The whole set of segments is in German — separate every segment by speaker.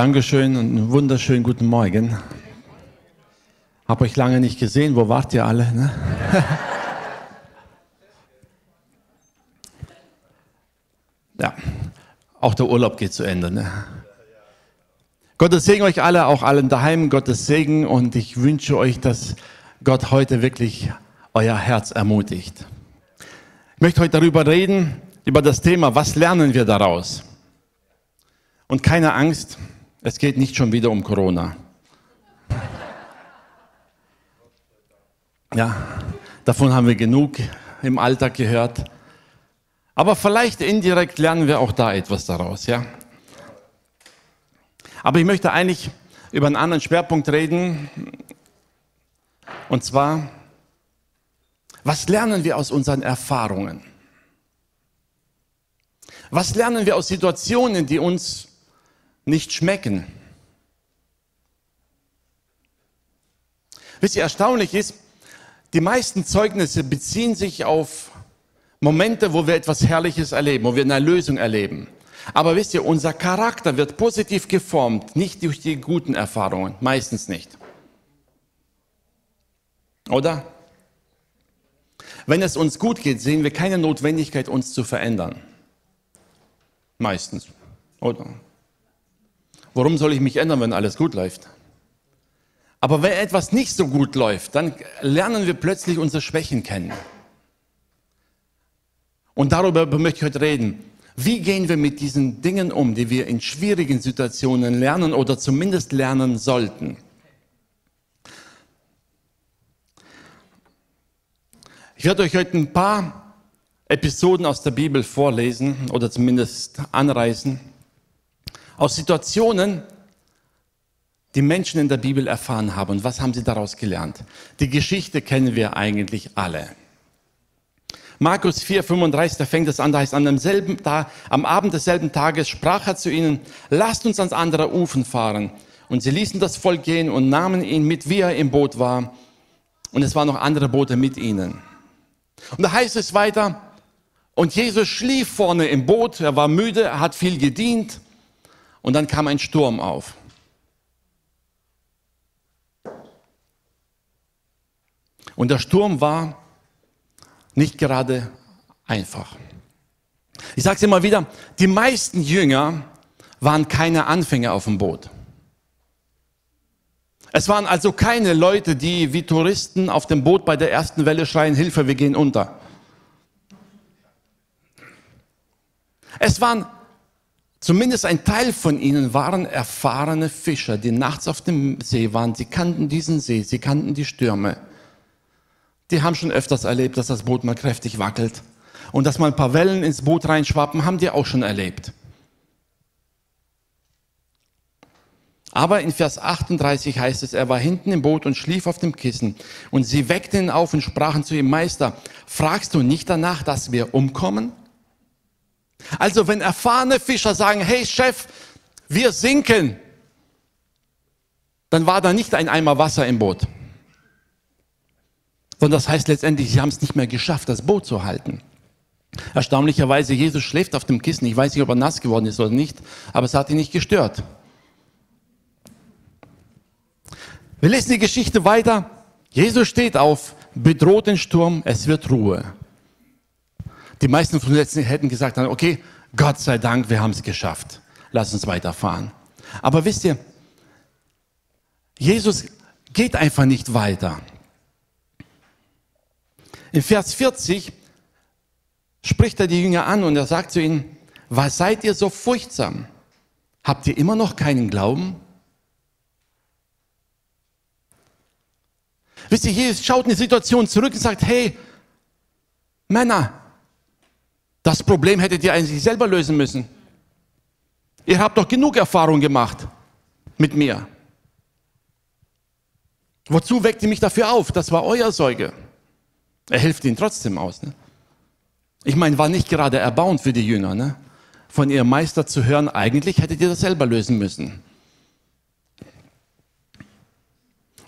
Speaker 1: Dankeschön und einen wunderschönen guten Morgen. Hab euch lange nicht gesehen. Wo wart ihr alle? Ne? ja, auch der Urlaub geht zu Ende. Ne? Gottes Segen euch alle, auch allen daheim. Gottes Segen und ich wünsche euch, dass Gott heute wirklich euer Herz ermutigt. Ich möchte heute darüber reden, über das Thema, was lernen wir daraus? Und keine Angst, es geht nicht schon wieder um Corona. Ja, davon haben wir genug im Alltag gehört. Aber vielleicht indirekt lernen wir auch da etwas daraus, ja. Aber ich möchte eigentlich über einen anderen Schwerpunkt reden. Und zwar, was lernen wir aus unseren Erfahrungen? Was lernen wir aus Situationen, die uns nicht schmecken? Wisst ihr, erstaunlich ist, die meisten Zeugnisse beziehen sich auf Momente, wo wir etwas Herrliches erleben, wo wir eine Erlösung erleben. Aber wisst ihr, unser Charakter wird positiv geformt, nicht durch die guten Erfahrungen, meistens nicht. Oder? Wenn es uns gut geht, sehen wir keine Notwendigkeit, uns zu verändern. Meistens. Oder? Warum soll ich mich ändern, wenn alles gut läuft? Aber wenn etwas nicht so gut läuft, dann lernen wir plötzlich unsere Schwächen kennen. Und darüber möchte ich heute reden. Wie gehen wir mit diesen Dingen um, die wir in schwierigen Situationen lernen oder zumindest lernen sollten? Ich werde euch heute ein paar Episoden aus der Bibel vorlesen oder zumindest anreißen, aus Situationen, die Menschen in der Bibel erfahren haben. Und was haben sie daraus gelernt? Die Geschichte kennen wir eigentlich alle. Markus 4, 35, da fängt es an, da heißt, an demselben Tag, am Abend desselben Tages sprach er zu ihnen, lasst uns ans andere Ufen fahren. Und sie ließen das Volk gehen und nahmen ihn mit, wie er im Boot war. Und es waren noch andere Boote mit ihnen. Und da heißt es weiter, und Jesus schlief vorne im Boot, er war müde, er hat viel gedient, und dann kam ein Sturm auf. Und der Sturm war nicht gerade einfach. Ich sage es immer wieder, die meisten Jünger waren keine Anfänger auf dem Boot. Es waren also keine Leute, die wie Touristen auf dem Boot bei der ersten Welle schreien, Hilfe, wir gehen unter. Es waren, zumindest ein Teil von ihnen waren erfahrene Fischer, die nachts auf dem See waren. Sie kannten diesen See, sie kannten die Stürme. Die haben schon öfters erlebt, dass das Boot mal kräftig wackelt. Und dass mal ein paar Wellen ins Boot reinschwappen, haben die auch schon erlebt. Aber in Vers 38 heißt es, er war hinten im Boot und schlief auf dem Kissen. Und sie weckten ihn auf und sprachen zu ihm, Meister, fragst du nicht danach, dass wir umkommen? Also wenn erfahrene Fischer sagen, hey Chef, wir sinken, dann war da nicht ein Eimer Wasser im Boot. Sondern das heißt letztendlich, sie haben es nicht mehr geschafft, das Boot zu halten. Erstaunlicherweise, Jesus schläft auf dem Kissen. Ich weiß nicht, ob er nass geworden ist oder nicht, aber es hat ihn nicht gestört. Wir lesen die Geschichte weiter. Jesus steht auf, bedroht den Sturm, es wird Ruhe. Die meisten von uns hätten gesagt, okay, Gott sei Dank, wir haben es geschafft. Lass uns weiterfahren. Aber wisst ihr, Jesus geht einfach nicht weiter. In Vers 40 spricht er die Jünger an und er sagt zu ihnen, was seid ihr so furchtsam? Habt ihr immer noch keinen Glauben? Wisst ihr, Jesus schaut in die Situation zurück und sagt, hey, Männer, das Problem hättet ihr eigentlich selber lösen müssen. Ihr habt doch genug Erfahrung gemacht mit mir. Wozu weckt ihr mich dafür auf? Das war euer Säuge. Er hilft ihnen trotzdem aus. Ne? Ich meine, war nicht gerade erbauend für die Jünger, ne? von ihrem Meister zu hören, eigentlich hättet ihr das selber lösen müssen.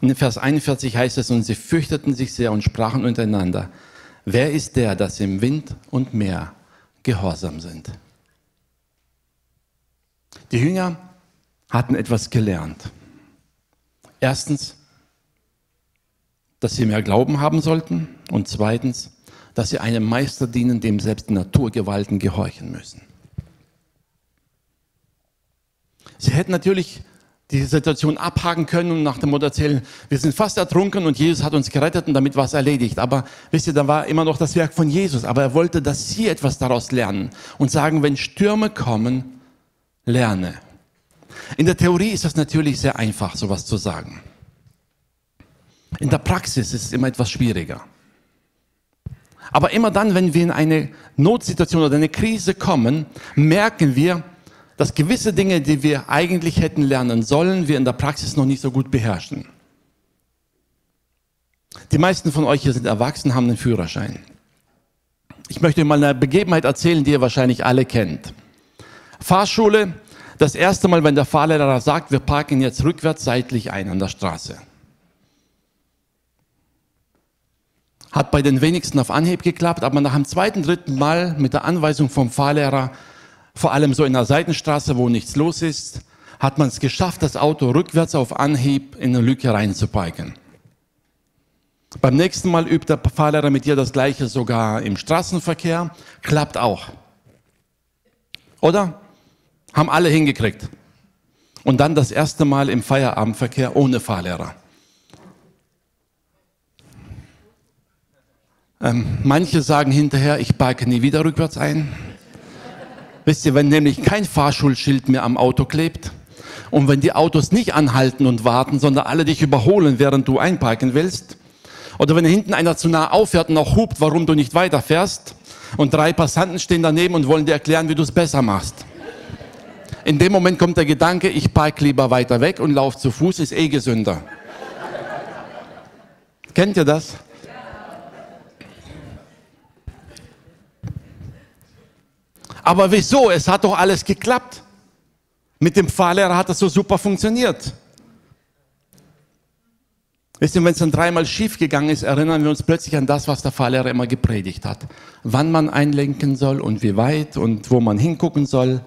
Speaker 1: In Vers 41 heißt es, und sie fürchteten sich sehr und sprachen untereinander, wer ist der, dass im Wind und Meer gehorsam sind? Die Jünger hatten etwas gelernt. Erstens, dass sie mehr Glauben haben sollten und zweitens, dass sie einem Meister dienen, dem selbst Naturgewalten gehorchen müssen. Sie hätten natürlich die Situation abhaken können und nach dem Motto erzählen, wir sind fast ertrunken und Jesus hat uns gerettet und damit war es erledigt. Aber wisst ihr, da war immer noch das Werk von Jesus. Aber er wollte, dass sie etwas daraus lernen und sagen, wenn Stürme kommen, lerne. In der Theorie ist das natürlich sehr einfach, sowas zu sagen. In der Praxis ist es immer etwas schwieriger. Aber immer dann, wenn wir in eine Notsituation oder eine Krise kommen, merken wir, dass gewisse Dinge, die wir eigentlich hätten lernen sollen, wir in der Praxis noch nicht so gut beherrschen. Die meisten von euch hier sind erwachsen, haben einen Führerschein. Ich möchte mal eine Begebenheit erzählen, die ihr wahrscheinlich alle kennt. Fahrschule, das erste Mal, wenn der Fahrlehrer sagt, wir parken jetzt rückwärts seitlich ein an der Straße. Hat bei den wenigsten auf Anhieb geklappt, aber nach dem zweiten, dritten Mal mit der Anweisung vom Fahrlehrer, vor allem so in der Seitenstraße, wo nichts los ist, hat man es geschafft, das Auto rückwärts auf Anhieb in eine Lücke reinzuparken. Beim nächsten Mal übt der Fahrlehrer mit dir das Gleiche sogar im Straßenverkehr, klappt auch. Oder? Haben alle hingekriegt. Und dann das erste Mal im Feierabendverkehr ohne Fahrlehrer. Ähm, manche sagen hinterher, ich parke nie wieder rückwärts ein. Wisst ihr, wenn nämlich kein Fahrschulschild mehr am Auto klebt und wenn die Autos nicht anhalten und warten, sondern alle dich überholen, während du einparken willst, oder wenn hinten einer zu nah auffährt und auch hupt, warum du nicht weiterfährst, und drei Passanten stehen daneben und wollen dir erklären, wie du es besser machst. In dem Moment kommt der Gedanke, ich parke lieber weiter weg und laufe zu Fuß, ist eh gesünder. Kennt ihr das? Aber wieso? Es hat doch alles geklappt. Mit dem Fahrlehrer hat das so super funktioniert. Wisst ihr, wenn es dann dreimal schief gegangen ist, erinnern wir uns plötzlich an das, was der Fahrlehrer immer gepredigt hat. Wann man einlenken soll und wie weit und wo man hingucken soll.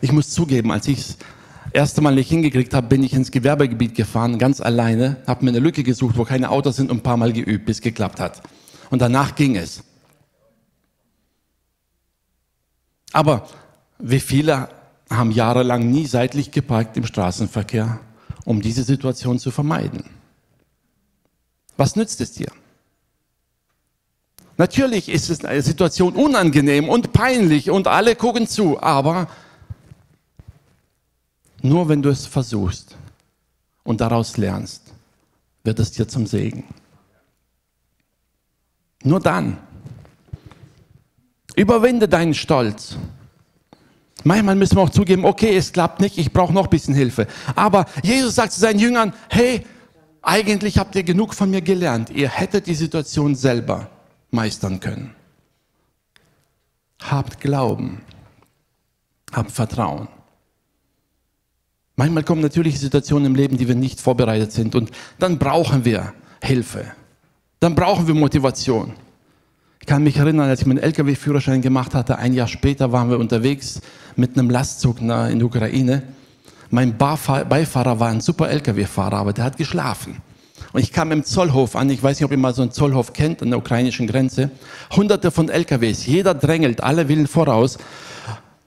Speaker 1: Ich muss zugeben, als ich das erste Mal nicht hingekriegt habe, bin ich ins Gewerbegebiet gefahren, ganz alleine, habe mir eine Lücke gesucht, wo keine Autos sind und ein paar Mal geübt, bis es geklappt hat. Und danach ging es. Aber wie viele haben jahrelang nie seitlich geparkt im Straßenverkehr, um diese Situation zu vermeiden? Was nützt es dir? Natürlich ist es eine Situation unangenehm und peinlich und alle gucken zu, aber nur wenn du es versuchst und daraus lernst, wird es dir zum Segen. Nur dann. Überwinde deinen Stolz. Manchmal müssen wir auch zugeben, okay, es klappt nicht, ich brauche noch ein bisschen Hilfe. Aber Jesus sagt zu seinen Jüngern, hey, eigentlich habt ihr genug von mir gelernt. Ihr hättet die Situation selber meistern können. Habt Glauben. Habt Vertrauen. Manchmal kommen natürlich Situationen im Leben, die wir nicht vorbereitet sind und dann brauchen wir Hilfe. Dann brauchen wir Motivation. Ich kann mich erinnern, als ich meinen Lkw-Führerschein gemacht hatte, ein Jahr später waren wir unterwegs mit einem Lastzug in der Ukraine. Mein Beifahrer war ein super Lkw-Fahrer, aber der hat geschlafen. Und ich kam im Zollhof an, ich weiß nicht, ob ihr mal so einen Zollhof kennt, an der ukrainischen Grenze. Hunderte von LKWs, jeder drängelt, alle willen voraus.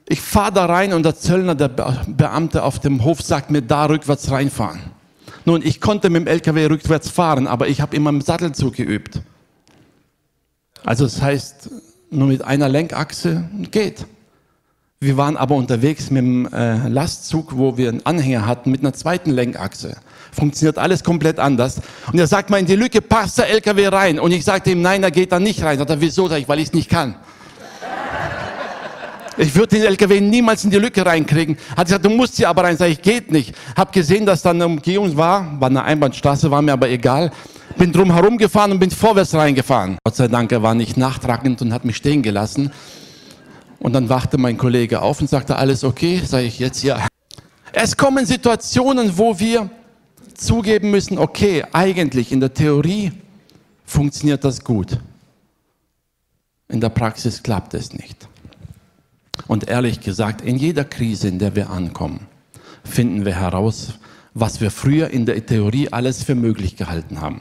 Speaker 1: Ich fahre da rein und der Zöllner, der Beamte auf dem Hof sagt mir, da rückwärts reinfahren. Nun, ich konnte mit dem LKW rückwärts fahren, aber ich habe immer im Sattelzug geübt. Also das heißt, nur mit einer Lenkachse geht. Wir waren aber unterwegs mit dem äh, Lastzug, wo wir einen Anhänger hatten, mit einer zweiten Lenkachse. Funktioniert alles komplett anders. Und er sagt mal, in die Lücke passt der LKW rein. Und ich sagte ihm, nein, er geht da nicht rein. Sagt er, wieso? Sag ich, weil ich es nicht kann. Ich würde den LKW niemals in die Lücke reinkriegen. Hat gesagt, du musst hier aber rein. Sag ich, geht nicht. Hab gesehen, dass da eine Umgehung war, war eine Einbahnstraße, war mir aber egal bin drum herum gefahren und bin vorwärts reingefahren. Gott sei Dank, er war nicht nachtragend und hat mich stehen gelassen. Und dann wachte mein Kollege auf und sagte, alles okay? Sage ich jetzt ja. Es kommen Situationen, wo wir zugeben müssen, okay, eigentlich in der Theorie funktioniert das gut. In der Praxis klappt es nicht. Und ehrlich gesagt, in jeder Krise, in der wir ankommen, finden wir heraus, was wir früher in der Theorie alles für möglich gehalten haben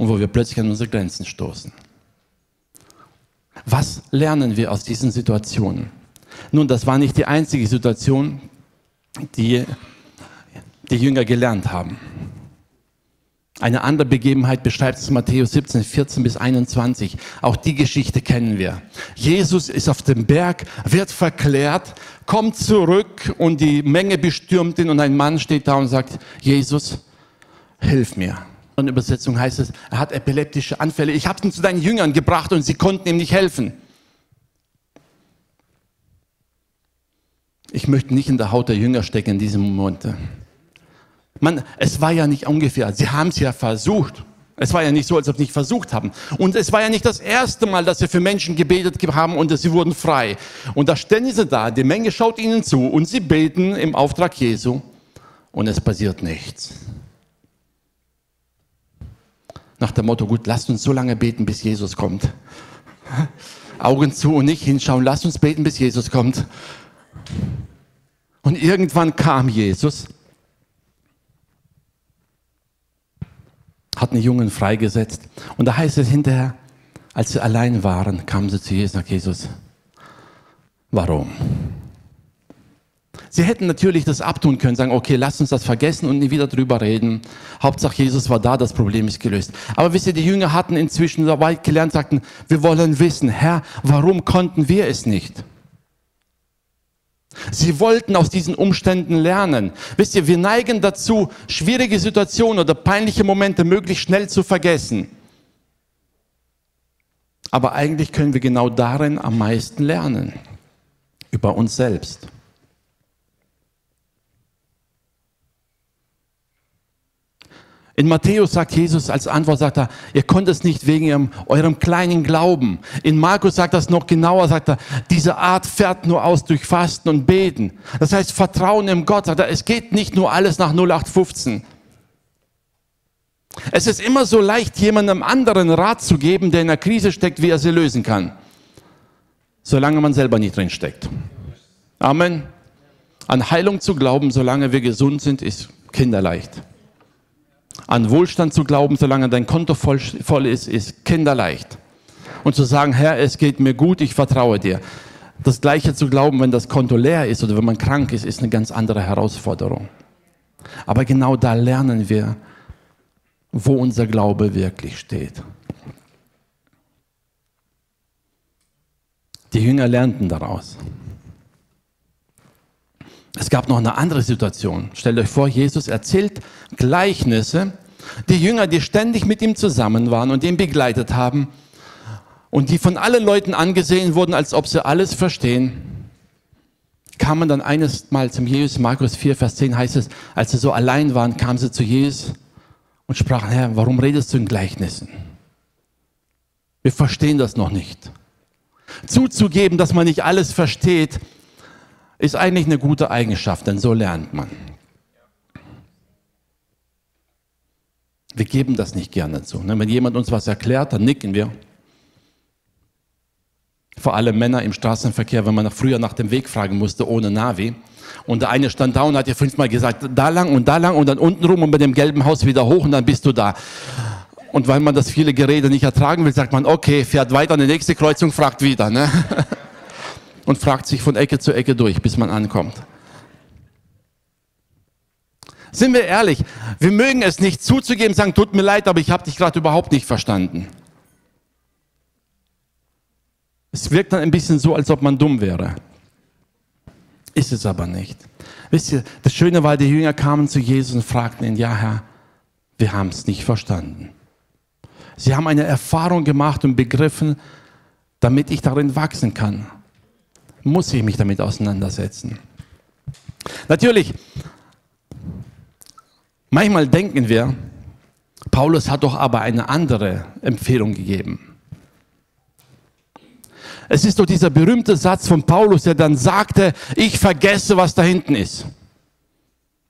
Speaker 1: und wo wir plötzlich an unsere Grenzen stoßen. Was lernen wir aus diesen Situationen? Nun, das war nicht die einzige Situation, die die Jünger gelernt haben. Eine andere Begebenheit beschreibt es Matthäus 17, 14 bis 21. Auch die Geschichte kennen wir. Jesus ist auf dem Berg, wird verklärt, kommt zurück und die Menge bestürmt ihn und ein Mann steht da und sagt, Jesus, hilf mir. In Übersetzung heißt es, er hat epileptische Anfälle. Ich habe ihn zu deinen Jüngern gebracht und sie konnten ihm nicht helfen. Ich möchte nicht in der Haut der Jünger stecken in diesem Moment. Man, es war ja nicht ungefähr, sie haben es ja versucht. Es war ja nicht so, als ob sie nicht versucht haben. Und es war ja nicht das erste Mal, dass sie für Menschen gebetet haben und sie wurden frei. Und da stehen sie da, die Menge schaut ihnen zu und sie beten im Auftrag Jesu und es passiert nichts. Nach dem Motto, gut, lasst uns so lange beten, bis Jesus kommt. Augen zu und nicht hinschauen, lasst uns beten, bis Jesus kommt. Und irgendwann kam Jesus hat einen Jungen freigesetzt. Und da heißt es hinterher, als sie allein waren, kamen sie zu Jesus und sagten, Jesus, warum? Sie hätten natürlich das abtun können, sagen, okay, lass uns das vergessen und nie wieder drüber reden. Hauptsache Jesus war da, das Problem ist gelöst. Aber wisst ihr, die Jünger hatten inzwischen weit gelernt, sagten, wir wollen wissen, Herr, warum konnten wir es nicht? Sie wollten aus diesen Umständen lernen. Wisst ihr, wir neigen dazu, schwierige Situationen oder peinliche Momente möglichst schnell zu vergessen. Aber eigentlich können wir genau darin am meisten lernen. Über uns selbst. In Matthäus sagt Jesus als Antwort, sagt er, ihr konnt es nicht wegen ihrem, eurem kleinen Glauben. In Markus sagt es noch genauer, sagt er, diese Art fährt nur aus durch Fasten und Beten. Das heißt, Vertrauen im Gott, sagt er, es geht nicht nur alles nach 0815. Es ist immer so leicht, jemandem anderen Rat zu geben, der in einer Krise steckt, wie er sie lösen kann. Solange man selber nicht drin steckt. Amen. An Heilung zu glauben, solange wir gesund sind, ist kinderleicht. An Wohlstand zu glauben, solange dein Konto voll, voll ist, ist kinderleicht. Und zu sagen, Herr, es geht mir gut, ich vertraue dir. Das Gleiche zu glauben, wenn das Konto leer ist oder wenn man krank ist, ist eine ganz andere Herausforderung. Aber genau da lernen wir, wo unser Glaube wirklich steht. Die Jünger lernten daraus. Es gab noch eine andere Situation. Stellt euch vor, Jesus erzählt Gleichnisse. Die Jünger, die ständig mit ihm zusammen waren und ihn begleitet haben und die von allen Leuten angesehen wurden, als ob sie alles verstehen, kamen dann eines Mal zum Jesus. Markus 4, Vers 10 heißt es, als sie so allein waren, kamen sie zu Jesus und sprachen, Herr, warum redest du in Gleichnissen? Wir verstehen das noch nicht. Zuzugeben, dass man nicht alles versteht, ist eigentlich eine gute Eigenschaft, denn so lernt man. Wir geben das nicht gerne zu. Ne? Wenn jemand uns was erklärt, dann nicken wir. Vor allem Männer im Straßenverkehr, wenn man früher nach dem Weg fragen musste, ohne Navi. Und der eine stand da und hat dir fünfmal gesagt, da lang und da lang und dann unten rum und bei dem gelben Haus wieder hoch und dann bist du da. Und weil man das viele Gerede nicht ertragen will, sagt man, okay, fährt weiter an die nächste Kreuzung, fragt wieder. Ne? und fragt sich von Ecke zu Ecke durch, bis man ankommt. Sind wir ehrlich, wir mögen es nicht zuzugeben, sagen, tut mir leid, aber ich habe dich gerade überhaupt nicht verstanden. Es wirkt dann ein bisschen so, als ob man dumm wäre. Ist es aber nicht. Wisst ihr, das Schöne war, die Jünger kamen zu Jesus und fragten ihn, ja Herr, wir haben es nicht verstanden. Sie haben eine Erfahrung gemacht und begriffen, damit ich darin wachsen kann muss ich mich damit auseinandersetzen. Natürlich, manchmal denken wir, Paulus hat doch aber eine andere Empfehlung gegeben. Es ist doch dieser berühmte Satz von Paulus, der dann sagte, ich vergesse, was da hinten ist.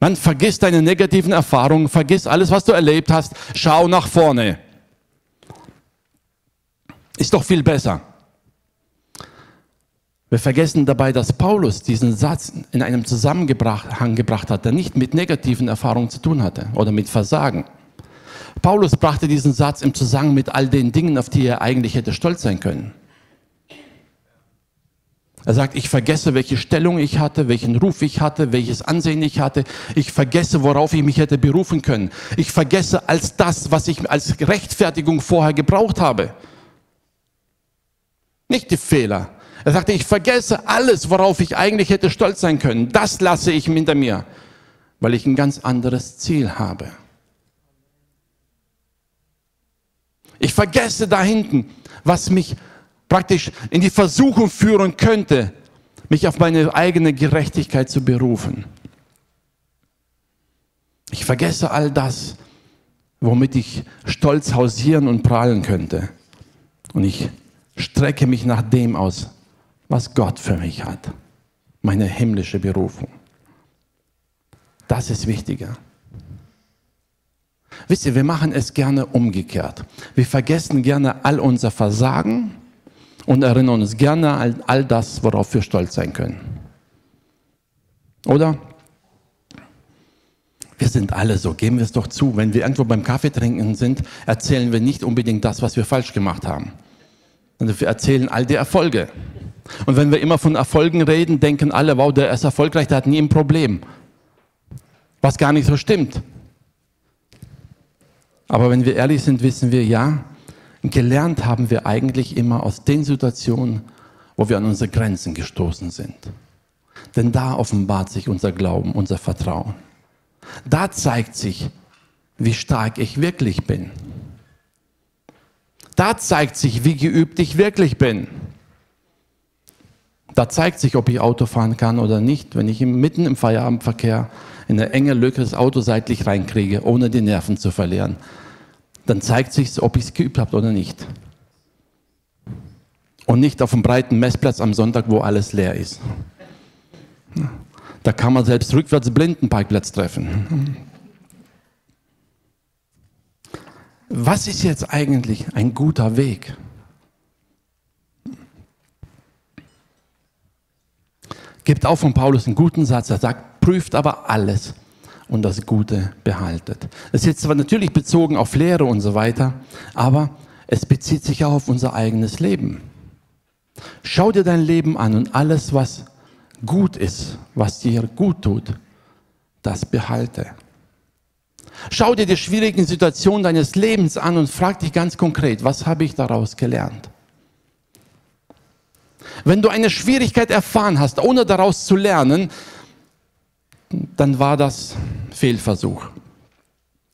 Speaker 1: Man vergiss deine negativen Erfahrungen, vergiss alles, was du erlebt hast, schau nach vorne. Ist doch viel besser. Wir vergessen dabei, dass Paulus diesen Satz in einem Zusammenhang gebracht hat, der nicht mit negativen Erfahrungen zu tun hatte oder mit Versagen. Paulus brachte diesen Satz im Zusammenhang mit all den Dingen, auf die er eigentlich hätte stolz sein können. Er sagt, ich vergesse, welche Stellung ich hatte, welchen Ruf ich hatte, welches Ansehen ich hatte. Ich vergesse, worauf ich mich hätte berufen können. Ich vergesse als das, was ich als Rechtfertigung vorher gebraucht habe. Nicht die Fehler. Er sagte, ich vergesse alles, worauf ich eigentlich hätte stolz sein können. Das lasse ich hinter mir, weil ich ein ganz anderes Ziel habe. Ich vergesse da hinten, was mich praktisch in die Versuchung führen könnte, mich auf meine eigene Gerechtigkeit zu berufen. Ich vergesse all das, womit ich stolz hausieren und prahlen könnte. Und ich strecke mich nach dem aus, was Gott für mich hat. Meine himmlische Berufung. Das ist wichtiger. Wisst ihr, wir machen es gerne umgekehrt. Wir vergessen gerne all unser Versagen und erinnern uns gerne an all das, worauf wir stolz sein können. Oder? Wir sind alle so, geben wir es doch zu. Wenn wir irgendwo beim Kaffee trinken sind, erzählen wir nicht unbedingt das, was wir falsch gemacht haben. Wir erzählen all die Erfolge. Und wenn wir immer von Erfolgen reden, denken alle, wow, der ist erfolgreich, der hat nie ein Problem. Was gar nicht so stimmt. Aber wenn wir ehrlich sind, wissen wir, ja, gelernt haben wir eigentlich immer aus den Situationen, wo wir an unsere Grenzen gestoßen sind. Denn da offenbart sich unser Glauben, unser Vertrauen. Da zeigt sich, wie stark ich wirklich bin. Da zeigt sich, wie geübt ich wirklich bin. Da zeigt sich, ob ich Auto fahren kann oder nicht, wenn ich mitten im Feierabendverkehr in eine enge Lücke das Auto seitlich reinkriege, ohne die Nerven zu verlieren dann zeigt sich, ob ich es geübt habe oder nicht. Und nicht auf dem breiten Messplatz am Sonntag, wo alles leer ist. Da kann man selbst rückwärts blinden Parkplatz treffen. Was ist jetzt eigentlich ein guter Weg? Gibt auch von Paulus einen guten Satz. Er sagt, prüft aber alles und das Gute behaltet. Das ist jetzt zwar natürlich bezogen auf Lehre und so weiter, aber es bezieht sich auch auf unser eigenes Leben. Schau dir dein Leben an und alles, was gut ist, was dir gut tut, das behalte. Schau dir die schwierigen Situationen deines Lebens an und frag dich ganz konkret, was habe ich daraus gelernt? Wenn du eine Schwierigkeit erfahren hast, ohne daraus zu lernen, dann war das Fehlversuch.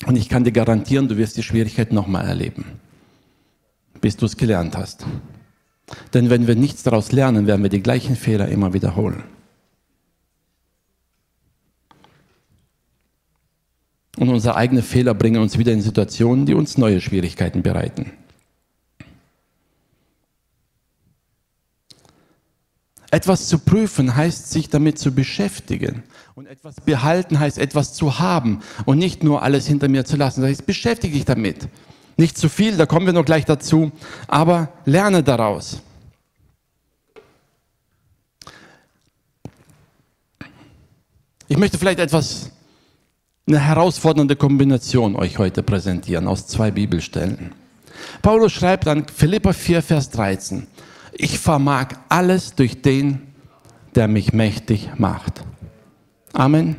Speaker 1: Und ich kann dir garantieren, du wirst die Schwierigkeit nochmal erleben, bis du es gelernt hast. Denn wenn wir nichts daraus lernen, werden wir die gleichen Fehler immer wiederholen. Und unsere eigenen Fehler bringen uns wieder in Situationen, die uns neue Schwierigkeiten bereiten. Etwas zu prüfen heißt, sich damit zu beschäftigen. Und etwas behalten heißt, etwas zu haben und nicht nur alles hinter mir zu lassen. Das heißt, beschäftige dich damit. Nicht zu viel, da kommen wir noch gleich dazu, aber lerne daraus. Ich möchte vielleicht etwas, eine herausfordernde Kombination euch heute präsentieren aus zwei Bibelstellen. Paulus schreibt an Philippa 4, Vers 13 ich vermag alles durch den, der mich mächtig macht. Amen.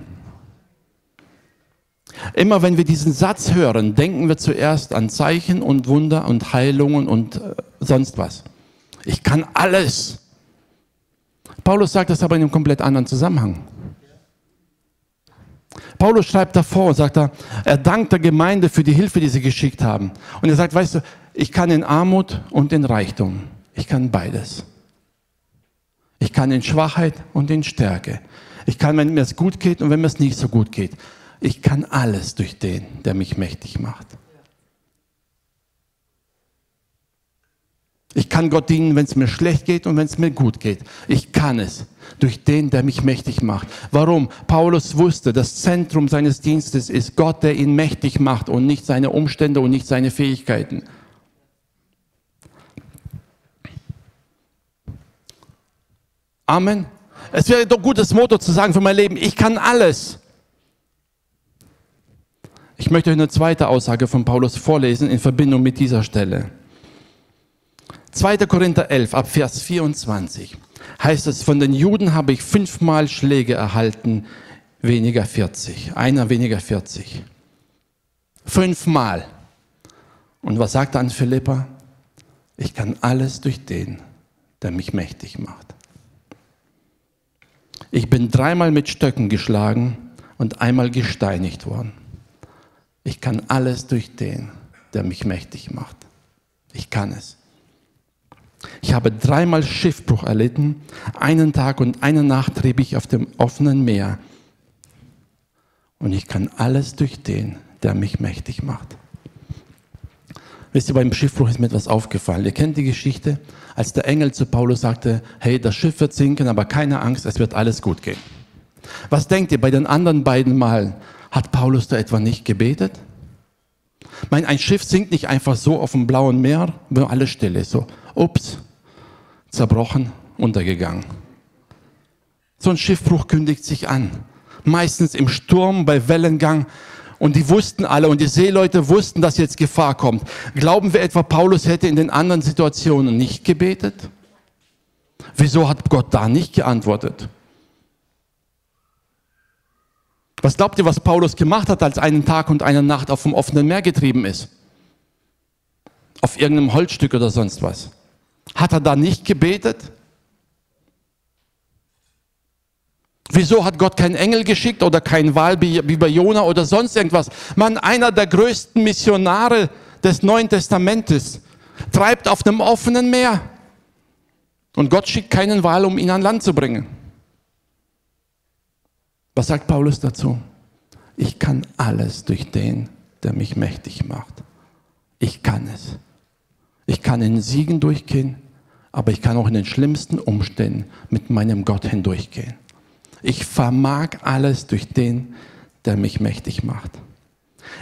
Speaker 1: Immer wenn wir diesen Satz hören, denken wir zuerst an Zeichen und Wunder und Heilungen und äh, sonst was. Ich kann alles. Paulus sagt das aber in einem komplett anderen Zusammenhang. Paulus schreibt davor, sagt er, er dankt der Gemeinde für die Hilfe, die sie geschickt haben. Und er sagt, weißt du, ich kann in Armut und in Reichtum. Ich kann beides. Ich kann in Schwachheit und in Stärke. Ich kann, wenn mir es gut geht und wenn mir es nicht so gut geht. Ich kann alles durch den, der mich mächtig macht. Ich kann Gott dienen, wenn es mir schlecht geht und wenn es mir gut geht. Ich kann es durch den, der mich mächtig macht. Warum? Paulus wusste, das Zentrum seines Dienstes ist Gott, der ihn mächtig macht und nicht seine Umstände und nicht seine Fähigkeiten. Amen. Es wäre doch gutes Motto zu sagen für mein Leben, ich kann alles. Ich möchte eine zweite Aussage von Paulus vorlesen in Verbindung mit dieser Stelle. 2. Korinther 11 ab Vers 24 heißt es, von den Juden habe ich fünfmal Schläge erhalten, weniger 40. Einer weniger 40. Fünfmal. Und was sagt dann Philippa? Ich kann alles durch den, der mich mächtig macht. Ich bin dreimal mit Stöcken geschlagen und einmal gesteinigt worden. Ich kann alles durch den, der mich mächtig macht. Ich kann es. Habe dreimal Schiffbruch erlitten. Einen Tag und eine Nacht trieb ich auf dem offenen Meer. Und ich kann alles durch den, der mich mächtig macht. Wisst ihr, beim Schiffbruch ist mir etwas aufgefallen. Ihr kennt die Geschichte, als der Engel zu Paulus sagte, hey, das Schiff wird sinken, aber keine Angst, es wird alles gut gehen. Was denkt ihr, bei den anderen beiden Malen hat Paulus da etwa nicht gebetet? Ich meine, ein Schiff sinkt nicht einfach so auf dem blauen Meer, wo alles still ist. So, ups, zerbrochen, untergegangen. So ein Schiffbruch kündigt sich an. Meistens im Sturm, bei Wellengang. Und die wussten alle und die Seeleute wussten, dass jetzt Gefahr kommt. Glauben wir etwa, Paulus hätte in den anderen Situationen nicht gebetet? Wieso hat Gott da nicht geantwortet? Was glaubt ihr, was Paulus gemacht hat, als einen Tag und eine Nacht auf dem offenen Meer getrieben ist? Auf irgendeinem Holzstück oder sonst was. Hat er da nicht gebetet? Wieso hat Gott keinen Engel geschickt oder keinen Wal wie bei Jona oder sonst irgendwas? Man, einer der größten Missionare des Neuen Testamentes treibt auf einem offenen Meer. Und Gott schickt keinen Wal, um ihn an Land zu bringen. Was sagt Paulus dazu? Ich kann alles durch den, der mich mächtig macht. Ich kann es. Ich kann in Siegen durchgehen, aber ich kann auch in den schlimmsten Umständen mit meinem Gott hindurchgehen. Ich vermag alles durch den, der mich mächtig macht.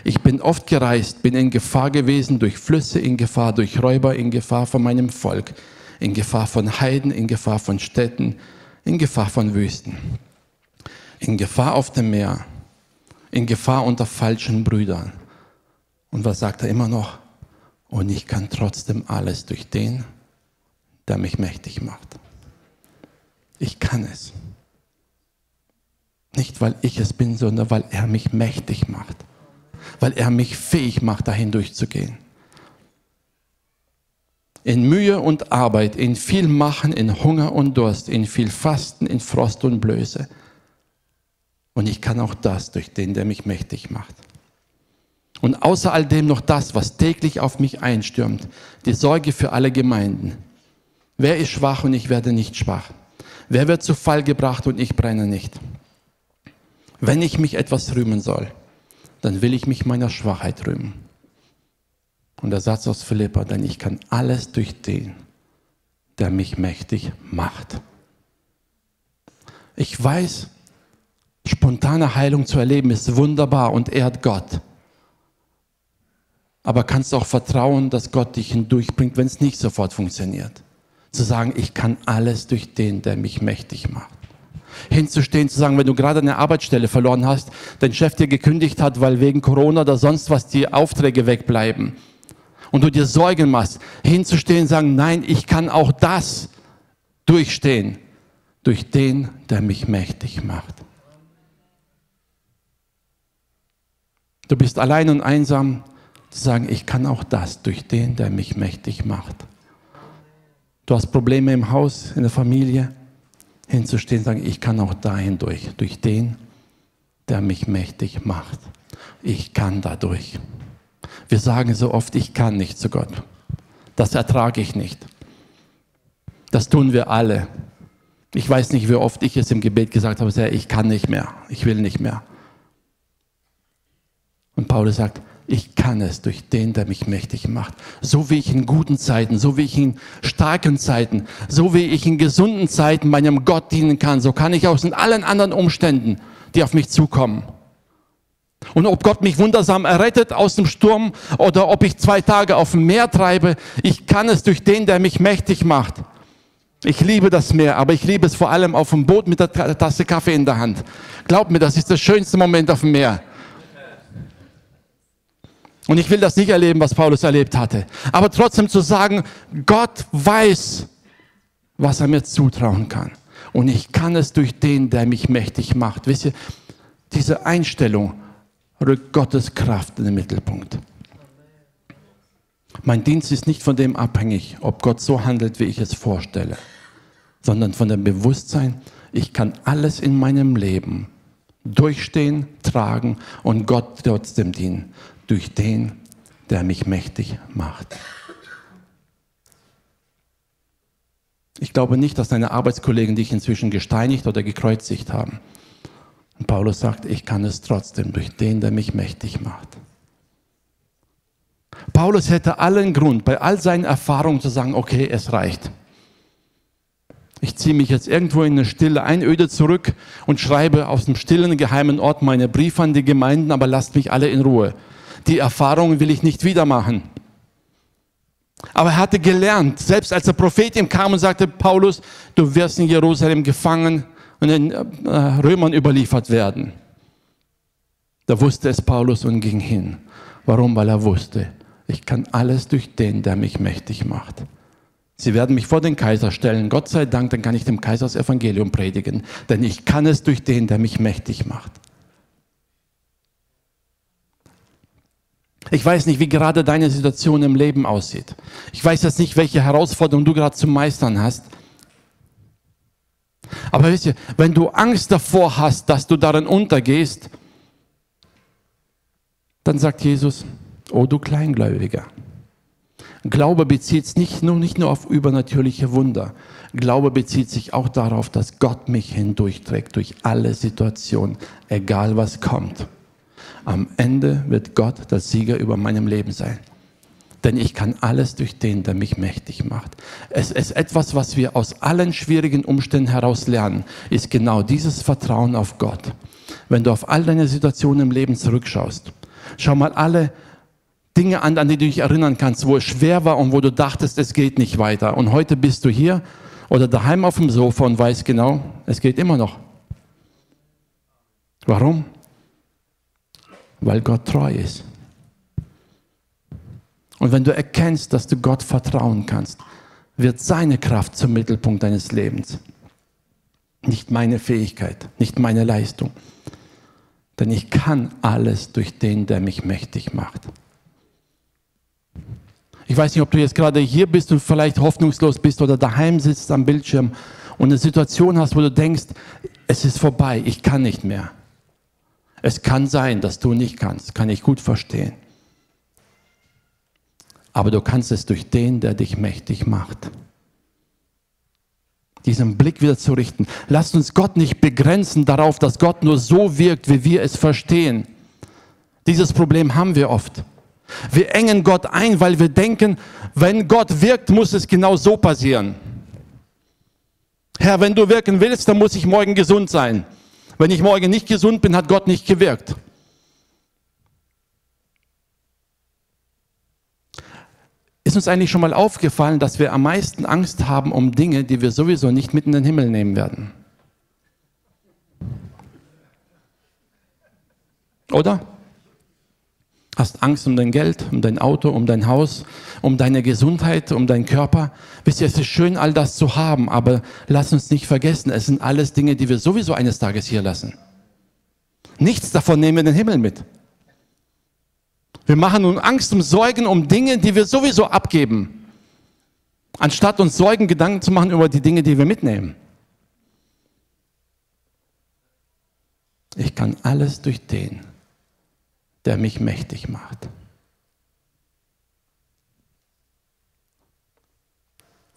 Speaker 1: Ich bin oft gereist, bin in Gefahr gewesen, durch Flüsse in Gefahr, durch Räuber in Gefahr von meinem Volk, in Gefahr von Heiden, in Gefahr von Städten, in Gefahr von Wüsten, in Gefahr auf dem Meer, in Gefahr unter falschen Brüdern. Und was sagt er immer noch? Und ich kann trotzdem alles durch den, der mich mächtig macht. Ich kann es. Nicht, weil ich es bin, sondern weil er mich mächtig macht. Weil er mich fähig macht, dahin durchzugehen. In Mühe und Arbeit, in viel Machen, in Hunger und Durst, in viel Fasten, in Frost und Blöße. Und ich kann auch das durch den, der mich mächtig macht. Und außer all dem noch das, was täglich auf mich einstürmt, die Sorge für alle Gemeinden. Wer ist schwach und ich werde nicht schwach? Wer wird zu Fall gebracht und ich brenne nicht? Wenn ich mich etwas rühmen soll, dann will ich mich meiner Schwachheit rühmen. Und der Satz aus Philippa, denn ich kann alles durch den, der mich mächtig macht. Ich weiß, spontane Heilung zu erleben ist wunderbar und ehrt Gott. Aber kannst auch vertrauen, dass Gott dich hindurchbringt, wenn es nicht sofort funktioniert. Zu sagen, ich kann alles durch den, der mich mächtig macht hinzustehen, zu sagen, wenn du gerade eine Arbeitsstelle verloren hast, dein Chef dir gekündigt hat, weil wegen Corona oder sonst was die Aufträge wegbleiben und du dir Sorgen machst, hinzustehen und sagen, nein, ich kann auch das durchstehen, durch den, der mich mächtig macht. Du bist allein und einsam, zu sagen, ich kann auch das durch den, der mich mächtig macht. Du hast Probleme im Haus, in der Familie, hinzustehen und sagen, ich kann auch dahin durch, durch den, der mich mächtig macht. Ich kann dadurch. Wir sagen so oft, ich kann nicht zu Gott. Das ertrage ich nicht. Das tun wir alle. Ich weiß nicht, wie oft ich es im Gebet gesagt habe, ich kann nicht mehr, ich will nicht mehr. Und Paulus sagt, ich kann es durch den, der mich mächtig macht. So wie ich in guten Zeiten, so wie ich in starken Zeiten, so wie ich in gesunden Zeiten meinem Gott dienen kann, so kann ich auch in allen anderen Umständen, die auf mich zukommen. Und ob Gott mich wundersam errettet aus dem Sturm oder ob ich zwei Tage auf dem Meer treibe, ich kann es durch den, der mich mächtig macht. Ich liebe das Meer, aber ich liebe es vor allem auf dem Boot mit der Tasse Kaffee in der Hand. Glaub mir, das ist der schönste Moment auf dem Meer. Und ich will das nicht erleben, was Paulus erlebt hatte. Aber trotzdem zu sagen, Gott weiß, was er mir zutrauen kann. Und ich kann es durch den, der mich mächtig macht. Wisst ihr, diese Einstellung rückt Gottes Kraft in den Mittelpunkt. Mein Dienst ist nicht von dem abhängig, ob Gott so handelt, wie ich es vorstelle, sondern von dem Bewusstsein, ich kann alles in meinem Leben durchstehen, tragen und Gott trotzdem dienen durch den, der mich mächtig macht. Ich glaube nicht, dass deine Arbeitskollegen dich inzwischen gesteinigt oder gekreuzigt haben. Und Paulus sagt, ich kann es trotzdem durch den, der mich mächtig macht. Paulus hätte allen Grund, bei all seinen Erfahrungen zu sagen, okay, es reicht. Ich ziehe mich jetzt irgendwo in eine stille Einöde zurück und schreibe aus dem stillen, geheimen Ort meine Briefe an die Gemeinden, aber lasst mich alle in Ruhe die Erfahrung will ich nicht wieder machen. Aber er hatte gelernt, selbst als der Prophet ihm kam und sagte, Paulus, du wirst in Jerusalem gefangen und den äh, Römern überliefert werden. Da wusste es Paulus und ging hin. Warum? Weil er wusste, ich kann alles durch den, der mich mächtig macht. Sie werden mich vor den Kaiser stellen. Gott sei Dank, dann kann ich dem Kaiser das Evangelium predigen. Denn ich kann es durch den, der mich mächtig macht. Ich weiß nicht, wie gerade deine Situation im Leben aussieht. Ich weiß jetzt nicht, welche Herausforderungen du gerade zu meistern hast. Aber wisst ihr, wenn du Angst davor hast, dass du darin untergehst, dann sagt Jesus, oh du Kleingläubiger. Glaube bezieht sich nicht nur, nicht nur auf übernatürliche Wunder. Glaube bezieht sich auch darauf, dass Gott mich hindurchträgt durch alle Situationen, egal was kommt. Am Ende wird Gott der Sieger über meinem Leben sein. Denn ich kann alles durch den, der mich mächtig macht. Es ist etwas, was wir aus allen schwierigen Umständen heraus lernen, ist genau dieses Vertrauen auf Gott. Wenn du auf all deine Situationen im Leben zurückschaust, schau mal alle Dinge an, an die du dich erinnern kannst, wo es schwer war und wo du dachtest, es geht nicht weiter. Und heute bist du hier oder daheim auf dem Sofa und weißt genau, es geht immer noch. Warum? Weil Gott treu ist. Und wenn du erkennst, dass du Gott vertrauen kannst, wird seine Kraft zum Mittelpunkt deines Lebens. Nicht meine Fähigkeit, nicht meine Leistung. Denn ich kann alles durch den, der mich mächtig macht. Ich weiß nicht, ob du jetzt gerade hier bist und vielleicht hoffnungslos bist oder daheim sitzt am Bildschirm und eine Situation hast, wo du denkst, es ist vorbei, ich kann nicht mehr. Es kann sein, dass du nicht kannst, kann ich gut verstehen. Aber du kannst es durch den, der dich mächtig macht. Diesen Blick wieder zu richten. Lasst uns Gott nicht begrenzen darauf, dass Gott nur so wirkt, wie wir es verstehen. Dieses Problem haben wir oft. Wir engen Gott ein, weil wir denken, wenn Gott wirkt, muss es genau so passieren. Herr, wenn du wirken willst, dann muss ich morgen gesund sein. Wenn ich morgen nicht gesund bin, hat Gott nicht gewirkt. Ist uns eigentlich schon mal aufgefallen, dass wir am meisten Angst haben um Dinge, die wir sowieso nicht mit in den Himmel nehmen werden? Oder? Hast Angst um dein Geld, um dein Auto, um dein Haus, um deine Gesundheit, um deinen Körper. Wisst ihr, es ist schön, all das zu haben, aber lass uns nicht vergessen, es sind alles Dinge, die wir sowieso eines Tages hier lassen. Nichts davon nehmen wir in den Himmel mit. Wir machen nun Angst um Sorgen um Dinge, die wir sowieso abgeben, anstatt uns Sorgen Gedanken zu machen über die Dinge, die wir mitnehmen. Ich kann alles durch den, der mich mächtig macht.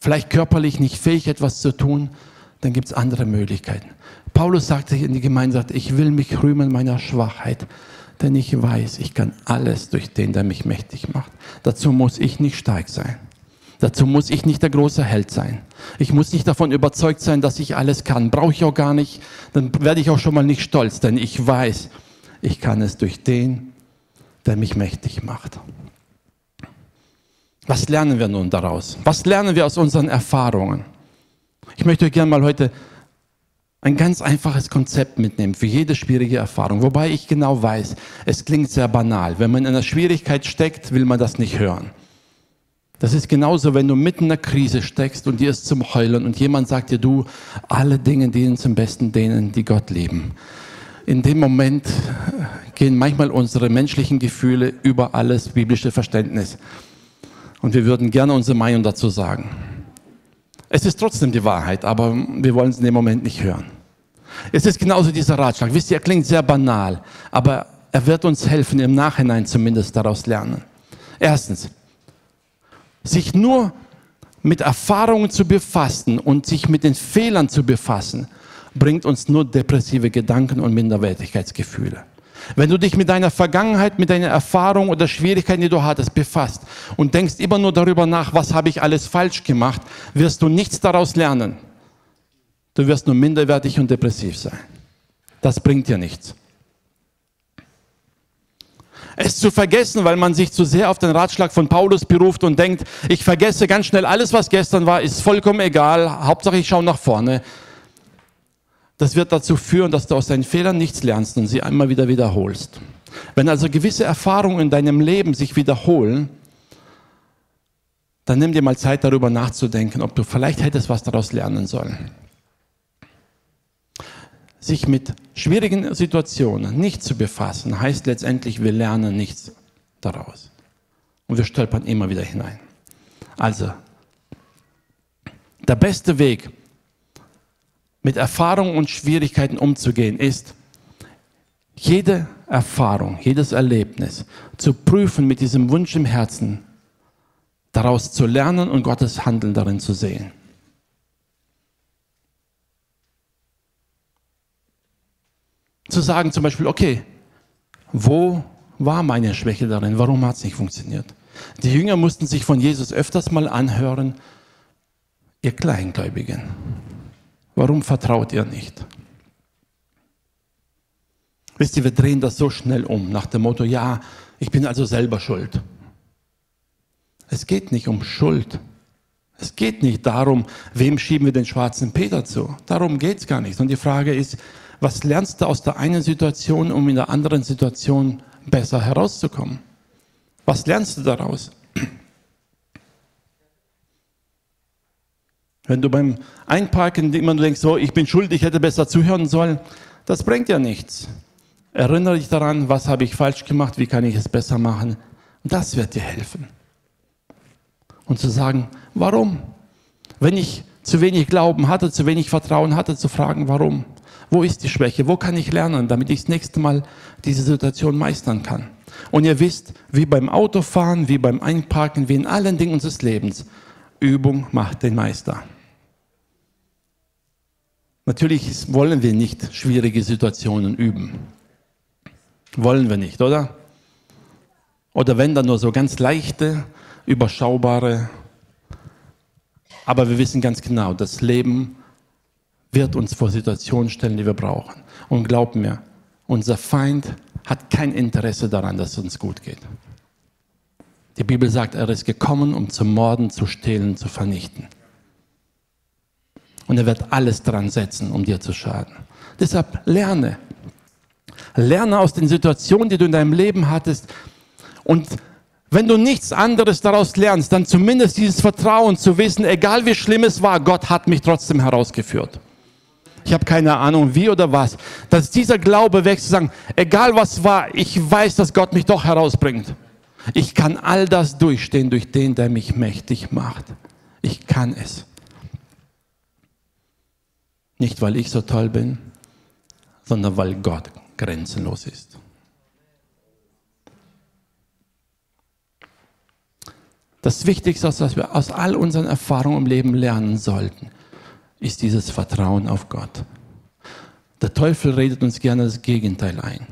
Speaker 1: Vielleicht körperlich nicht fähig, etwas zu tun, dann gibt es andere Möglichkeiten. Paulus sagte in die Gemeinde, sagt, ich will mich rühmen meiner Schwachheit, denn ich weiß, ich kann alles durch den, der mich mächtig macht. Dazu muss ich nicht stark sein. Dazu muss ich nicht der große Held sein. Ich muss nicht davon überzeugt sein, dass ich alles kann. Brauche ich auch gar nicht. Dann werde ich auch schon mal nicht stolz, denn ich weiß, ich kann es durch den, der mich mächtig macht. Was lernen wir nun daraus? Was lernen wir aus unseren Erfahrungen? Ich möchte euch gerne mal heute ein ganz einfaches Konzept mitnehmen für jede schwierige Erfahrung. Wobei ich genau weiß, es klingt sehr banal. Wenn man in einer Schwierigkeit steckt, will man das nicht hören. Das ist genauso, wenn du mitten in einer Krise steckst und dir ist zum Heulen und jemand sagt dir, du, alle Dinge dienen zum Besten denen, die Gott lieben. In dem Moment gehen manchmal unsere menschlichen Gefühle über alles biblische Verständnis. Und wir würden gerne unsere Meinung dazu sagen. Es ist trotzdem die Wahrheit, aber wir wollen es in dem Moment nicht hören. Es ist genauso dieser Ratschlag. Wisst ihr, er klingt sehr banal, aber er wird uns helfen, im Nachhinein zumindest daraus lernen. Erstens, sich nur mit Erfahrungen zu befassen und sich mit den Fehlern zu befassen, bringt uns nur depressive Gedanken und Minderwertigkeitsgefühle. Wenn du dich mit deiner Vergangenheit, mit deiner Erfahrung oder Schwierigkeiten, die du hattest, befasst und denkst immer nur darüber nach, was habe ich alles falsch gemacht, wirst du nichts daraus lernen. Du wirst nur minderwertig und depressiv sein. Das bringt dir nichts. Es zu vergessen, weil man sich zu sehr auf den Ratschlag von Paulus beruft und denkt, ich vergesse ganz schnell alles, was gestern war, ist vollkommen egal, Hauptsache ich schaue nach vorne. Das wird dazu führen, dass du aus deinen Fehlern nichts lernst und sie einmal wieder wiederholst. Wenn also gewisse Erfahrungen in deinem Leben sich wiederholen, dann nimm dir mal Zeit darüber nachzudenken, ob du vielleicht hättest was daraus lernen sollen. Sich mit schwierigen Situationen nicht zu befassen, heißt letztendlich, wir lernen nichts daraus. Und wir stolpern immer wieder hinein. Also, der beste Weg, mit Erfahrungen und Schwierigkeiten umzugehen, ist, jede Erfahrung, jedes Erlebnis zu prüfen mit diesem Wunsch im Herzen, daraus zu lernen und Gottes Handeln darin zu sehen. Zu sagen zum Beispiel, okay, wo war meine Schwäche darin? Warum hat es nicht funktioniert? Die Jünger mussten sich von Jesus öfters mal anhören, ihr Kleingläubigen. Warum vertraut ihr nicht? Wisst ihr, wir drehen das so schnell um, nach dem Motto, ja, ich bin also selber schuld. Es geht nicht um Schuld. Es geht nicht darum, wem schieben wir den schwarzen Peter zu. Darum geht es gar nicht. Und die Frage ist, was lernst du aus der einen Situation, um in der anderen Situation besser herauszukommen? Was lernst du daraus? Wenn du beim Einparken immer nur denkst, so, ich bin schuld, ich hätte besser zuhören sollen, das bringt ja nichts. Erinnere dich daran, was habe ich falsch gemacht, wie kann ich es besser machen. das wird dir helfen. Und zu sagen, warum? Wenn ich zu wenig Glauben hatte, zu wenig Vertrauen hatte, zu fragen, warum? Wo ist die Schwäche? Wo kann ich lernen, damit ich das nächste Mal diese Situation meistern kann? Und ihr wisst, wie beim Autofahren, wie beim Einparken, wie in allen Dingen unseres Lebens, Übung macht den Meister. Natürlich wollen wir nicht schwierige Situationen üben. Wollen wir nicht, oder? Oder wenn dann nur so ganz leichte, überschaubare. Aber wir wissen ganz genau, das Leben wird uns vor Situationen stellen, die wir brauchen. Und glaub mir, unser Feind hat kein Interesse daran, dass es uns gut geht. Die Bibel sagt, er ist gekommen, um zu morden, zu stehlen, zu vernichten. Und er wird alles dran setzen, um dir zu schaden. Deshalb lerne. Lerne aus den Situationen, die du in deinem Leben hattest. Und wenn du nichts anderes daraus lernst, dann zumindest dieses Vertrauen zu wissen, egal wie schlimm es war, Gott hat mich trotzdem herausgeführt. Ich habe keine Ahnung wie oder was. Dass dieser Glaube wächst zu sagen, egal was war, ich weiß, dass Gott mich doch herausbringt. Ich kann all das durchstehen durch den, der mich mächtig macht. Ich kann es. Nicht, weil ich so toll bin, sondern weil Gott grenzenlos ist. Das Wichtigste, was wir aus all unseren Erfahrungen im Leben lernen sollten, ist dieses Vertrauen auf Gott. Der Teufel redet uns gerne das Gegenteil ein.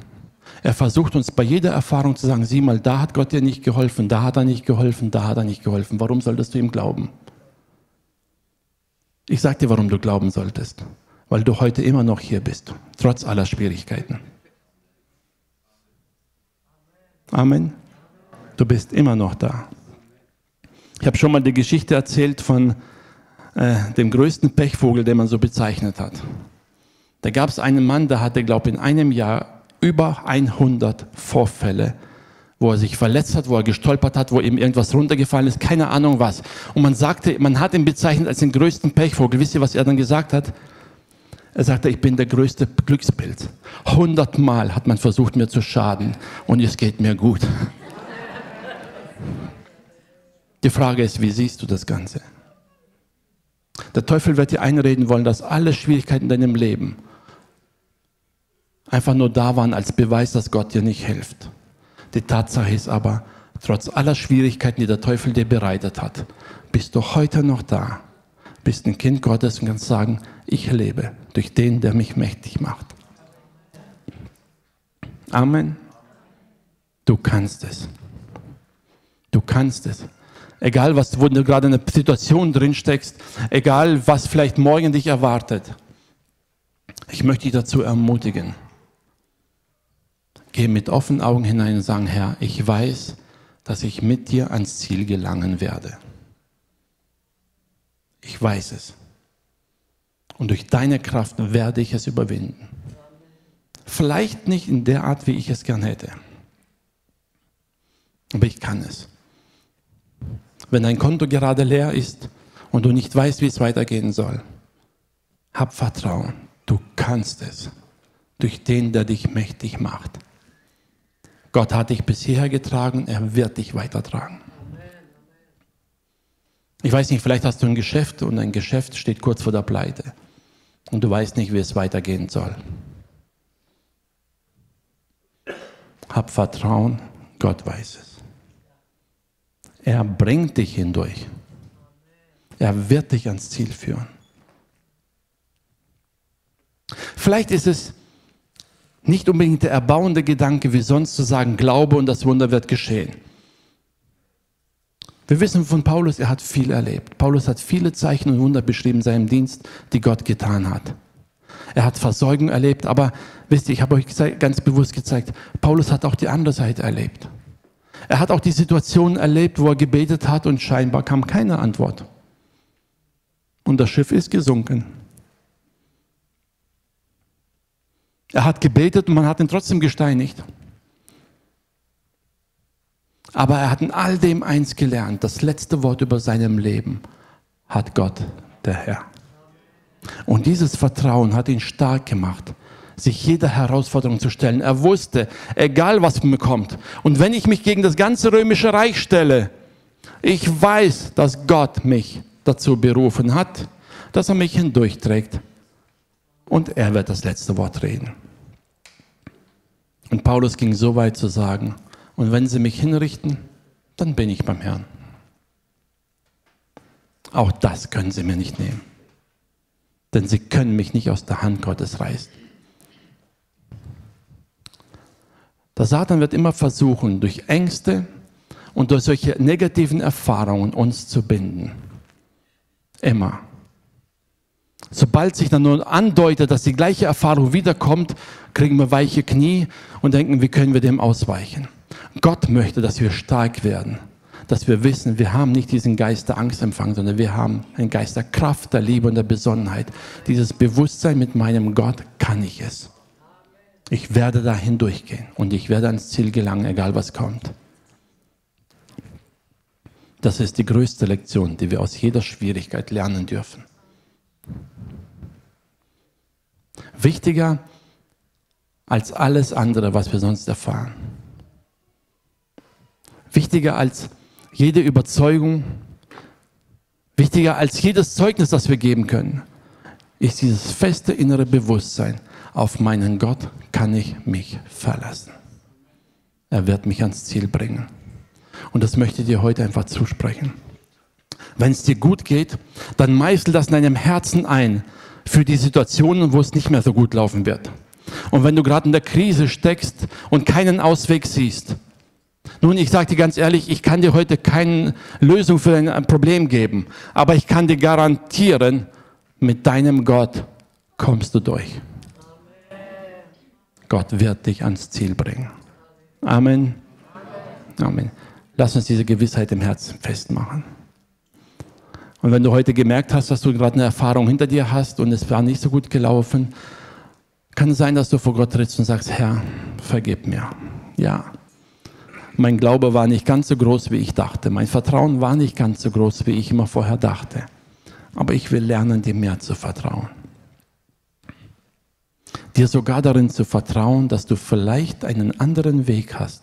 Speaker 1: Er versucht uns bei jeder Erfahrung zu sagen, sieh mal, da hat Gott dir nicht geholfen, da hat er nicht geholfen, da hat er nicht geholfen. Warum solltest du ihm glauben? Ich sage dir, warum du glauben solltest. Weil du heute immer noch hier bist, trotz aller Schwierigkeiten. Amen. Du bist immer noch da. Ich habe schon mal die Geschichte erzählt von äh, dem größten Pechvogel, den man so bezeichnet hat. Da gab es einen Mann, der hatte, glaube ich, in einem Jahr über 100 Vorfälle, wo er sich verletzt hat, wo er gestolpert hat, wo ihm irgendwas runtergefallen ist, keine Ahnung was. Und man sagte, man hat ihn bezeichnet als den größten Pechvogel. Wisst ihr, was er dann gesagt hat? Er sagte, ich bin der größte Glückspilz. Hundertmal hat man versucht, mir zu schaden und es geht mir gut. Die Frage ist, wie siehst du das Ganze? Der Teufel wird dir einreden wollen, dass alle Schwierigkeiten in deinem Leben einfach nur da waren als Beweis, dass Gott dir nicht hilft. Die Tatsache ist aber, trotz aller Schwierigkeiten, die der Teufel dir bereitet hat, bist du heute noch da, bist ein Kind Gottes und kannst sagen, ich lebe durch den, der mich mächtig macht. Amen. Du kannst es. Du kannst es. Egal, was, wo du gerade in einer Situation drin steckst, egal, was vielleicht morgen dich erwartet. Ich möchte dich dazu ermutigen. Geh mit offenen Augen hinein und sag, Herr, ich weiß, dass ich mit dir ans Ziel gelangen werde. Ich weiß es. Und durch deine Kraft werde ich es überwinden. Vielleicht nicht in der Art, wie ich es gern hätte. Aber ich kann es. Wenn dein Konto gerade leer ist und du nicht weißt, wie es weitergehen soll, hab Vertrauen. Du kannst es. Durch den, der dich mächtig macht. Gott hat dich bisher getragen, er wird dich weitertragen. Ich weiß nicht, vielleicht hast du ein Geschäft und ein Geschäft steht kurz vor der Pleite und du weißt nicht, wie es weitergehen soll. Hab Vertrauen, Gott weiß es. Er bringt dich hindurch. Er wird dich ans Ziel führen. Vielleicht ist es nicht unbedingt der erbauende Gedanke, wie sonst zu sagen, Glaube und das Wunder wird geschehen. Wir wissen von Paulus, er hat viel erlebt. Paulus hat viele Zeichen und Wunder beschrieben in seinem Dienst, die Gott getan hat. Er hat Versorgung erlebt, aber wisst ihr, ich habe euch ganz bewusst gezeigt, Paulus hat auch die andere Seite erlebt. Er hat auch die Situation erlebt, wo er gebetet hat und scheinbar kam keine Antwort. Und das Schiff ist gesunken. Er hat gebetet und man hat ihn trotzdem gesteinigt. Aber er hat in all dem eins gelernt. Das letzte Wort über seinem Leben hat Gott, der Herr. Und dieses Vertrauen hat ihn stark gemacht sich jeder Herausforderung zu stellen. Er wusste, egal was mir kommt, und wenn ich mich gegen das ganze römische Reich stelle, ich weiß, dass Gott mich dazu berufen hat, dass er mich hindurchträgt. Und er wird das letzte Wort reden. Und Paulus ging so weit zu sagen, und wenn sie mich hinrichten, dann bin ich beim Herrn. Auch das können sie mir nicht nehmen. Denn sie können mich nicht aus der Hand Gottes reißen. Der Satan wird immer versuchen, durch Ängste und durch solche negativen Erfahrungen uns zu binden. Immer. Sobald sich dann nur andeutet, dass die gleiche Erfahrung wiederkommt, kriegen wir weiche Knie und denken, wie können wir dem ausweichen. Gott möchte, dass wir stark werden, dass wir wissen, wir haben nicht diesen Geist der Angst empfangen, sondern wir haben einen Geist der Kraft, der Liebe und der Besonnenheit. Dieses Bewusstsein mit meinem Gott kann ich es. Ich werde da hindurchgehen und ich werde ans Ziel gelangen, egal was kommt. Das ist die größte Lektion, die wir aus jeder Schwierigkeit lernen dürfen. Wichtiger als alles andere, was wir sonst erfahren. Wichtiger als jede Überzeugung, wichtiger als jedes Zeugnis, das wir geben können, ist dieses feste innere Bewusstsein, auf meinen Gott kann ich mich verlassen. Er wird mich ans Ziel bringen. Und das möchte ich dir heute einfach zusprechen. Wenn es dir gut geht, dann meißel das in deinem Herzen ein für die Situationen, wo es nicht mehr so gut laufen wird. Und wenn du gerade in der Krise steckst und keinen Ausweg siehst, nun, ich sage dir ganz ehrlich, ich kann dir heute keine Lösung für ein Problem geben, aber ich kann dir garantieren, mit deinem Gott kommst du durch. Gott wird dich ans Ziel bringen. Amen. Amen. Lass uns diese Gewissheit im Herzen festmachen. Und wenn du heute gemerkt hast, dass du gerade eine Erfahrung hinter dir hast und es war nicht so gut gelaufen, kann es sein, dass du vor Gott trittst und sagst, Herr, vergib mir. Ja, mein Glaube war nicht ganz so groß, wie ich dachte. Mein Vertrauen war nicht ganz so groß, wie ich immer vorher dachte. Aber ich will lernen, dir mehr zu vertrauen. Dir sogar darin zu vertrauen, dass du vielleicht einen anderen Weg hast,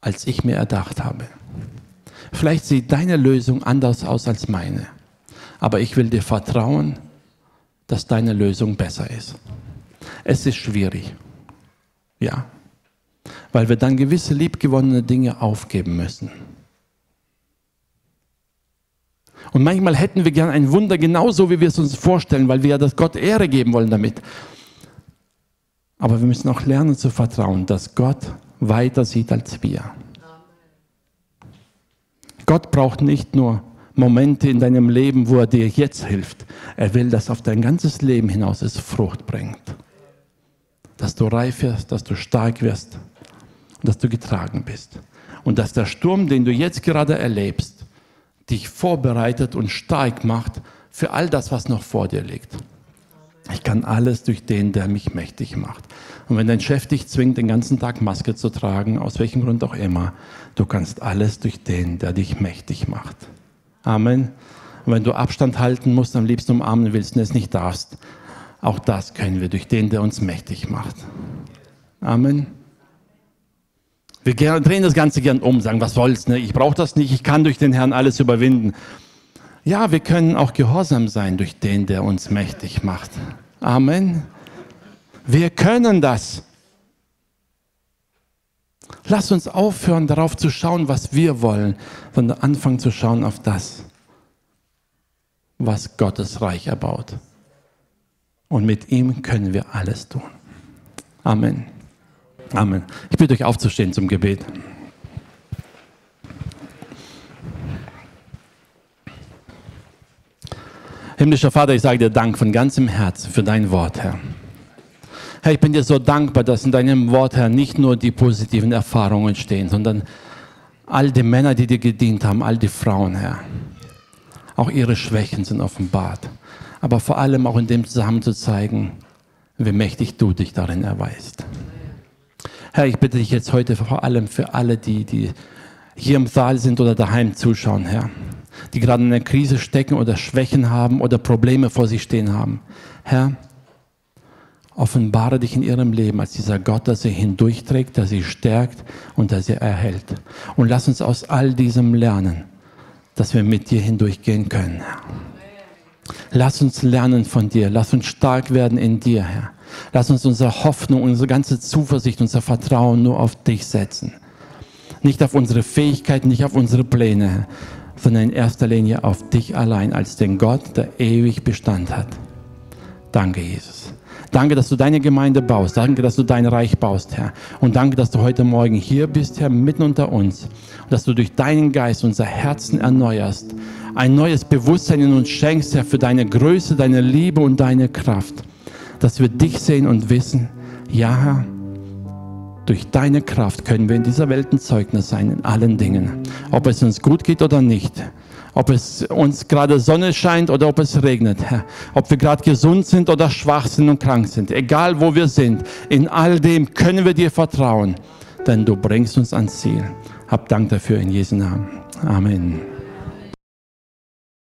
Speaker 1: als ich mir erdacht habe. Vielleicht sieht deine Lösung anders aus als meine. Aber ich will dir vertrauen, dass deine Lösung besser ist. Es ist schwierig. Ja, weil wir dann gewisse liebgewonnene Dinge aufgeben müssen. Und manchmal hätten wir gern ein Wunder genauso, wie wir es uns vorstellen, weil wir ja das Gott Ehre geben wollen damit. Aber wir müssen auch lernen zu vertrauen, dass Gott weiter sieht als wir. Gott braucht nicht nur Momente in deinem Leben, wo er dir jetzt hilft. Er will, dass auf dein ganzes Leben hinaus es Frucht bringt. Dass du reif wirst, dass du stark wirst, dass du getragen bist. Und dass der Sturm, den du jetzt gerade erlebst, dich vorbereitet und stark macht für all das, was noch vor dir liegt. Ich kann alles durch den, der mich mächtig macht. Und wenn dein Chef dich zwingt, den ganzen Tag Maske zu tragen, aus welchem Grund auch immer, du kannst alles durch den, der dich mächtig macht. Amen. Und wenn du Abstand halten musst, am liebsten umarmen willst und es nicht darfst, auch das können wir durch den, der uns mächtig macht. Amen. Wir drehen das Ganze gern um, sagen, was soll's, ne? ich brauche das nicht, ich kann durch den Herrn alles überwinden. Ja, wir können auch gehorsam sein durch den, der uns mächtig macht. Amen. Wir können das. Lass uns aufhören, darauf zu schauen, was wir wollen, sondern anfangen zu schauen auf das, was Gottes Reich erbaut. Und mit ihm können wir alles tun. Amen. Amen. Ich bitte euch aufzustehen zum Gebet. Himmlischer Vater, ich sage dir Dank von ganzem Herzen für dein Wort, Herr. Herr, ich bin dir so dankbar, dass in deinem Wort, Herr, nicht nur die positiven Erfahrungen stehen, sondern all die Männer, die dir gedient haben, all die Frauen, Herr. Auch ihre Schwächen sind offenbart. Aber vor allem auch in dem Zusammenhang zu zeigen, wie mächtig du dich darin erweist. Herr, ich bitte dich jetzt heute vor allem für alle, die, die hier im Saal sind oder daheim zuschauen, Herr, die gerade in einer Krise stecken oder Schwächen haben oder Probleme vor sich stehen haben. Herr, offenbare dich in ihrem Leben als dieser Gott, der sie hindurchträgt, der sie stärkt und der sie erhält. Und lass uns aus all diesem lernen, dass wir mit dir hindurchgehen können, Herr. Lass uns lernen von dir. Lass uns stark werden in dir, Herr. Lass uns unsere Hoffnung, unsere ganze Zuversicht, unser Vertrauen nur auf dich setzen. Nicht auf unsere Fähigkeiten, nicht auf unsere Pläne, sondern in erster Linie auf dich allein als den Gott, der ewig Bestand hat. Danke, Jesus. Danke, dass du deine Gemeinde baust. Danke, dass du dein Reich baust, Herr. Und danke, dass du heute Morgen hier bist, Herr, mitten unter uns. Und dass du durch deinen Geist unser Herzen erneuerst. Ein neues Bewusstsein in uns schenkst, Herr, für deine Größe, deine Liebe und deine Kraft dass wir dich sehen und wissen, ja, Herr, durch deine Kraft können wir in dieser Welt ein Zeugnis sein in allen Dingen. Ob es uns gut geht oder nicht. Ob es uns gerade Sonne scheint oder ob es regnet. Ob wir gerade gesund sind oder schwach sind und krank sind. Egal wo wir sind, in all dem können wir dir vertrauen, denn du bringst uns ans Ziel. Hab Dank dafür in Jesu Namen. Amen.